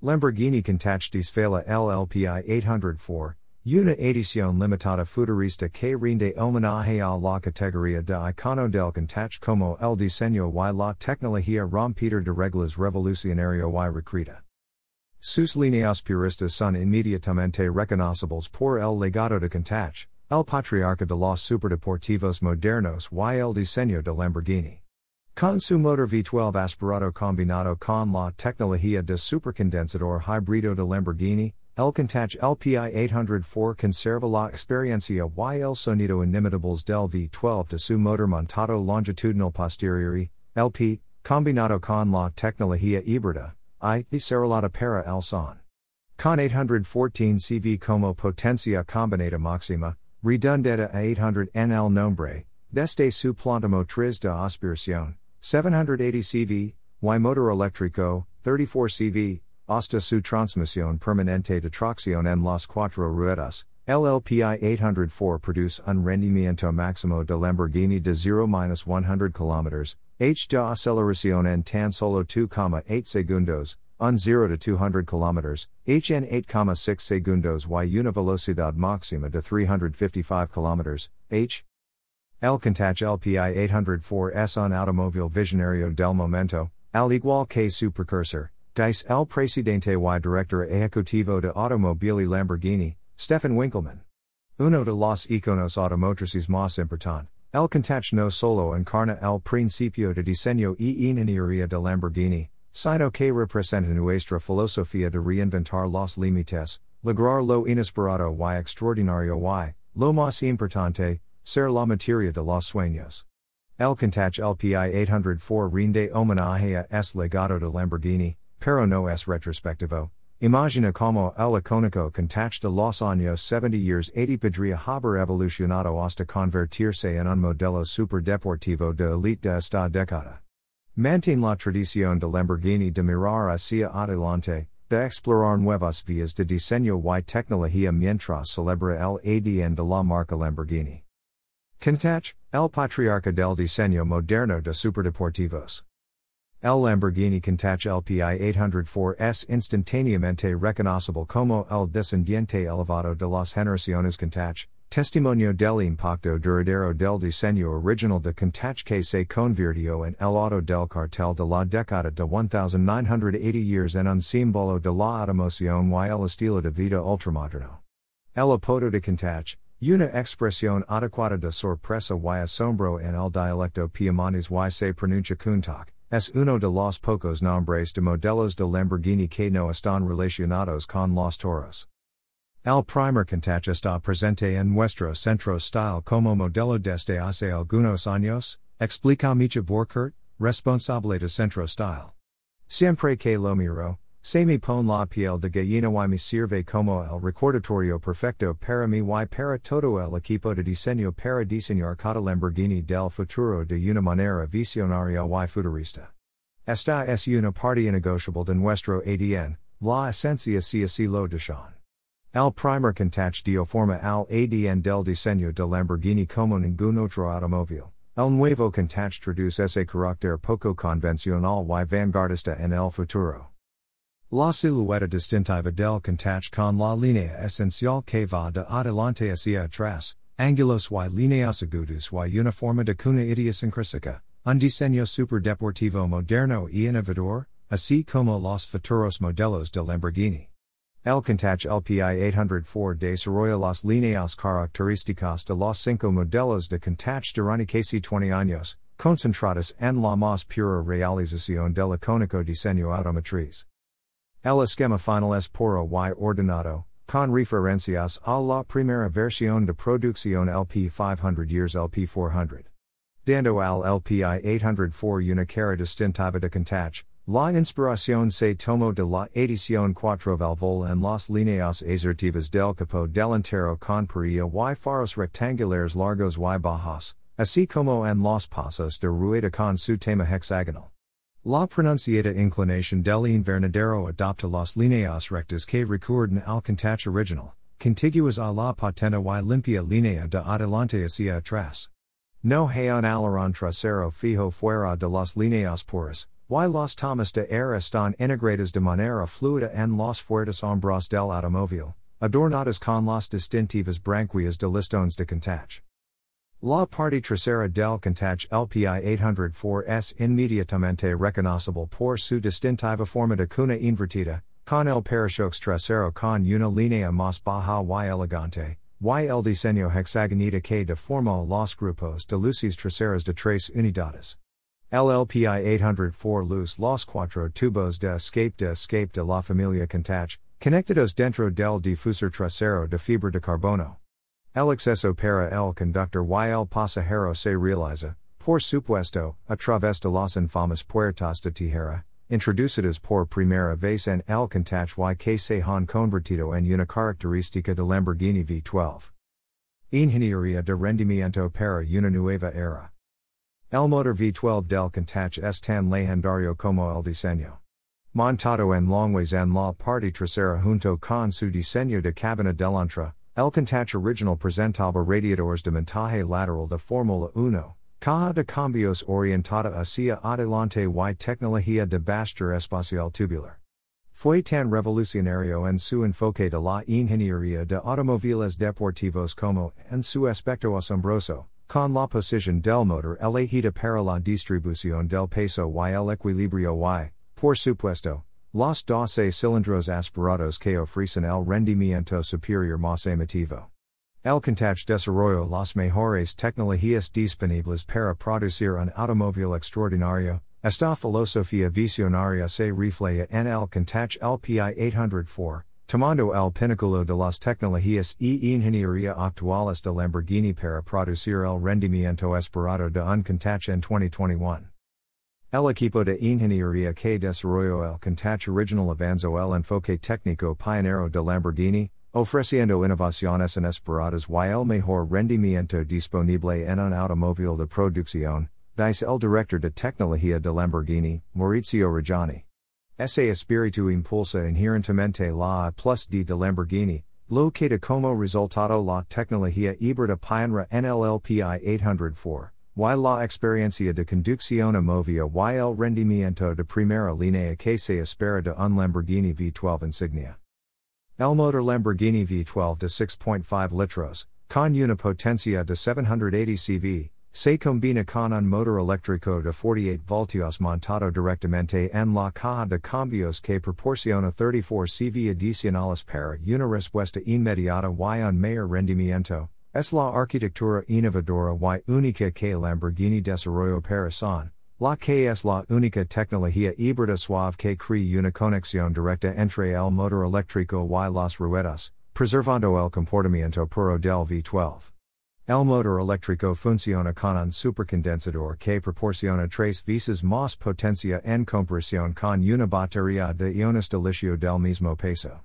Lamborghini Fela LLPI 804, Una edición limitada futurista que rinde homenaje a la categoría de icono del Countach como el diseño y la tecnología rompida de reglas revolucionario y recreta. Sus líneas puristas son inmediatamente reconocibles por el legado de Countach, el patriarca de los superdeportivos modernos y el diseño de Lamborghini. Con su motor V12 aspirado combinado con la tecnología de supercondensador híbrido de Lamborghini, el Countach LPI 804 conserva la experiencia y el sonido inimitables del V12 de su motor montado longitudinal posteriori, LP, combinado con la tecnología híbrida, I, cerrada para el son. Con 814 CV como potencia combinada máxima, redundada a 800 en el nombre, desde su planta motriz de aspiración, 780 CV, Y motor eléctrico, 34 CV, hasta su transmisión permanente de tracción en las cuatro ruedas, LLPI 804 produce un rendimiento máximo de Lamborghini de 0-100 km, h de aceleración en tan solo 2,8 segundos, un 0 de 200 km, h en 8,6 segundos y una velocidad máxima de 355 km, h. El Countach LPI 804 es un automóvil visionario del momento, al igual que su precursor, Dice el presidente y director ejecutivo de Automobili Lamborghini, Stephan Winkelmann. Uno de los iconos automotrices más importante, el Countach no solo encarna el principio de diseño y ingeniería de Lamborghini, sino que representa nuestra filosofía de reinventar los límites, lograr lo inesperado y extraordinario y, lo más importante, ser la materia de los sueños. El Countach LPI 804 rinde homenaje a es legado de Lamborghini, pero no es retrospectivo. Imagina como el icónico Countach de los años 70 years 80 podría haber evolucionado hasta convertirse en un modelo superdeportivo de elite de esta década. Mantiene la tradición de Lamborghini de mirar hacia adelante, de explorar nuevas vías de diseño y tecnología mientras celebra el ADN de la marca Lamborghini. Countach, el patriarca del diseño moderno de superdeportivos. El Lamborghini Countach LPI 804 es instantáneamente reconocible como el descendiente elevado de las generaciones Countach, testimonio del impacto duradero del diseño original de Countach que se convirtió en el auto del cartel de la década de 1980 years en un símbolo de la automoción y el estilo de vida ultramoderno. El apodo de Countach, una expresión adecuada de sorpresa y asombro en el dialecto piemontes y se pronuncia Countach es uno de los pocos nombres de modelos de Lamborghini que no están relacionados con los toros. El primer Countach está presente en nuestro centro style como modelo desde hace algunos años, explica Mitja Borkert, responsable de centro style. Siempre que lo miro, Se pon la piel de gallina y me sirve como el recordatorio perfecto para mí y para todo el equipo de diseño para diseñar cada Lamborghini del futuro de una manera visionaria y futurista. Esta es una parte innegociable de nuestro ADN, la esencia si así lo desean. El primer Countach dio forma al ADN del diseño de Lamborghini como ningún otro automóvil. El nuevo Countach traduce ese carácter poco convencional y vanguardista en el futuro. La silueta distintiva del Countach con la línea esencial que va de adelante hacia atrás, ángulos y líneas agudas y uniforme de cuna idiosincrática, un diseño superdeportivo moderno y innovador, así como los futuros modelos de Lamborghini. El Countach LPI 804 desarrolla las líneas características de los cinco modelos de Countach durante casi 20 años, concentradas en la más pura realización del icónico diseño automotriz. El esquema final es puro y ordenado, con referencias a la primera versión de producción LP 500 years LP 400. Dando al LPI 804 una cara distintiva de Countach, la inspiración se tomó de la edición Quattrovalvole en las líneas asertivas del capó delantero con perilla y faros rectangulares largos y bajos, así como en los pasos de rueda con su tema hexagonal. La pronunciata inclinación del invernadero adopta las líneas rectas que recuerdan al Countach original, contiguas a la patente y limpia línea de adelante hacia atrás. No hay un alerón trasero fijo fuera de las líneas puras, Y los tomas de air están integradas de manera fluida en los fuertes hombros del automóvil, adornadas con las distintivas branquias de listones de Countach. La parte trasera del Countach LPI 804 es inmediatamente reconocible por su distintiva forma de cuna invertida, con el parachoques trasero con una línea más baja y elegante, y el diseño hexagonita que de forma los grupos de luces traseras de tres unidades. LLPI 804 luz los cuatro tubos de escape de escape de la familia Countach, conectados dentro del difusor trasero de fibra de carbono. El acceso para el conductor y el pasajero se realiza, por supuesto, a través de las infamas puertas de tijera, introducidas por primera vez en el Countach y que se han convertido en una característica de Lamborghini V12. Ingeniería de rendimiento para una nueva era. El motor V12 del Countach es tan legendario como el diseño. Montado en longways en la parte trasera junto con su diseño de cabina delantra, el Countach original presentaba radiadores de montaje lateral de Fórmula 1, caja de cambios orientada hacia adelante y tecnología de báscula espacial tubular. Fue tan revolucionario en su enfoque de la ingeniería de automóviles deportivos como en su aspecto asombroso, con la posición del motor elegida para la distribución del peso y el equilibrio y, por supuesto, Los 12 cilindros aspirados que ofrecen el rendimiento superior más emitivo. El Countach desarrolló las mejores tecnologías disponibles para producir un automóvil extraordinario. Esta filosofía visionaria se refleja en el Countach LPI 804, tomando el pináculo de las tecnologías e ingeniería actuales de Lamborghini para producir el rendimiento esperado de un Countach en 2021. El equipo de ingeniería que desarrolló el Countach original avanzó el enfoque técnico pionero de Lamborghini, ofreciendo innovaciones inesperadas y el mejor rendimiento disponible en un automóvil de producción, dice el director de tecnología de Lamborghini, Maurizio Reggiani. Ese espíritu impulsa inherentemente la A plus D de Lamborghini, lo que da como resultado la tecnología híbrida pionera NLLPI 804 y la experiencia de conducción a movia y el rendimiento de primera línea que se espera de un Lamborghini V12 insignia. El motor Lamborghini V12 de 6.5 litros, con una potencia de 780 CV, se combina con un motor eléctrico de 48 voltios montado directamente en la caja de cambios que proporciona 34 CV adicionales para una respuesta inmediata y un mayor rendimiento. Es la arquitectura innovadora y única que Lamborghini desarrolló para Sián, la que es la única tecnología híbrida suave que crea una conexión directa entre el motor eléctrico y las ruedas, preservando el comportamiento puro del V12. El motor eléctrico funciona con un supercondensador que proporciona tres veces más potencia en comparación con una batería de iones de litio del mismo peso.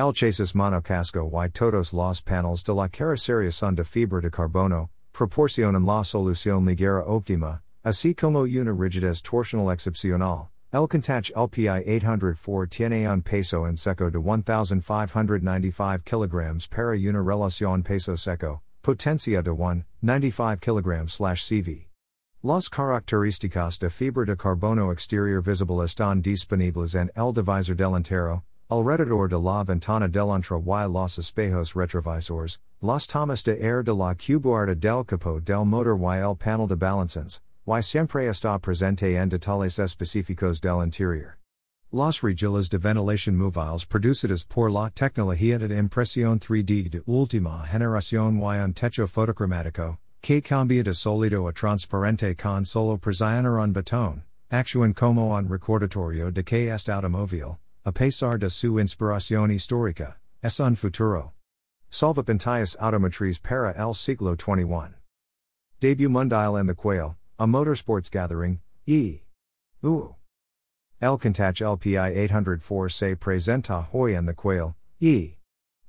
El chasis monocasco y todos los paneles de la carrocería son de fibra de carbono, proporcionan la solución ligera óptima, así como una rigidez torsional excepcional. El Countach LPI 804 tiene un peso en seco de 1,595 kg para una relación peso seco, potencia de 1, 95 kg CV. Las características de fibra de carbono exterior visible están disponibles en el divisor delantero, Alrededor de la ventana delante y los espejos retrovisores, las tomas de air de la cubuarda del capó del motor y el panel de balances, y siempre está presente en detalles específicos del interior. Las rejillas de ventilación móviles producidas por la tecnología de impresión 3D de última generación y un techo fotocromático, que cambia de sólido a transparente con solo presionar un botón, actúan como un recordatorio de que este automóvil, a pesar de su inspiración histórica, es un futuro. Salva pantallas automotriz para el siglo XXI. Debut mundial en the Quail, a motorsports gathering, e. U. El Countach LPI 804 se presenta hoy en the Quail, e.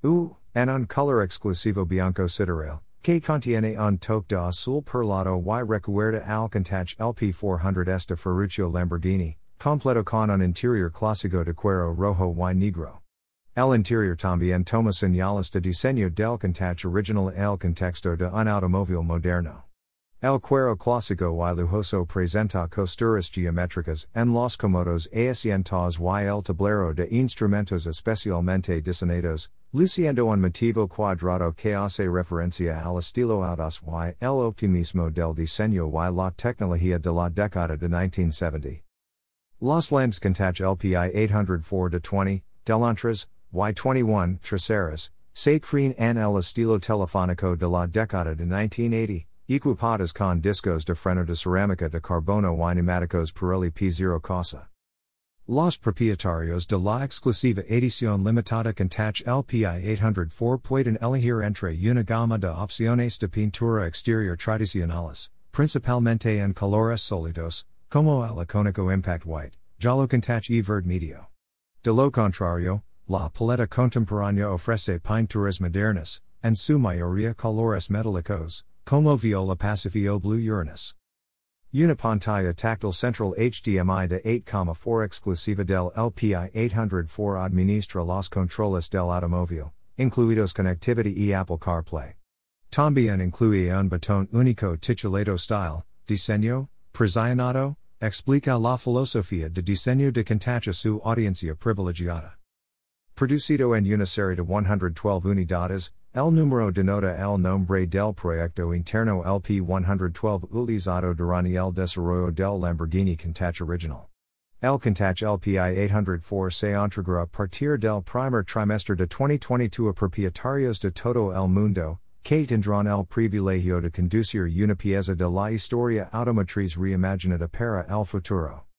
U. En un color exclusivo bianco sideral, que contiene un toque de azul perlado y recuerda al Countach LP 400 este Ferruccio Lamborghini, Completo con un interior clásico de cuero rojo y negro. El interior también toma señales de diseño del Countach original el contexto de un automóvil moderno. El cuero clásico y lujoso presenta costuras geométricas en los comodos asientos y el tablero de instrumentos especialmente diseñados, luciendo un motivo cuadrado que hace referencia al estilo audaz y el optimismo del diseño y la tecnología de la década de 1970. Los Lambs Countach LPI 804 20, Delantras, Y21, Traseras, se creen en el estilo telefónico de la década de 1980. Equipadas con discos de freno de cerámica de carbono y neumáticos Pirelli P Zero Corsa. Los propietarios de la exclusiva edición limitada Countach LPI 804 pueden elegir entre una gama de opciones de pintura exterior tradicionales, principalmente en colores sólidos, como el icónico Impact White, Giallo Countach y Verde Medio. De lo contrario, la paleta contemporánea ofrece pinturas modernas, en su mayoría colores metálicos, como viola pacífico blue Uranus. Unipantalla tactile central HDMI de 8,4 exclusiva del LPI 804 administra los controles del automóvil, incluidos connectivity y Apple CarPlay. También incluye un botón único titulado Style, Diseño, Presionado, explica la filosofía de diseño de Countach a su audiencia privilegiada. Producido en una de 112 unidades, el número denota el nombre del proyecto interno LP 112 utilizado durante el desarrollo del Lamborghini Countach original. El Countach LPI 804 se entregará a partir del primer trimestre de 2022 a propietarios de todo el mundo, que tendrán el privilegio de conducir una pieza de la historia automotriz reimaginada para el futuro.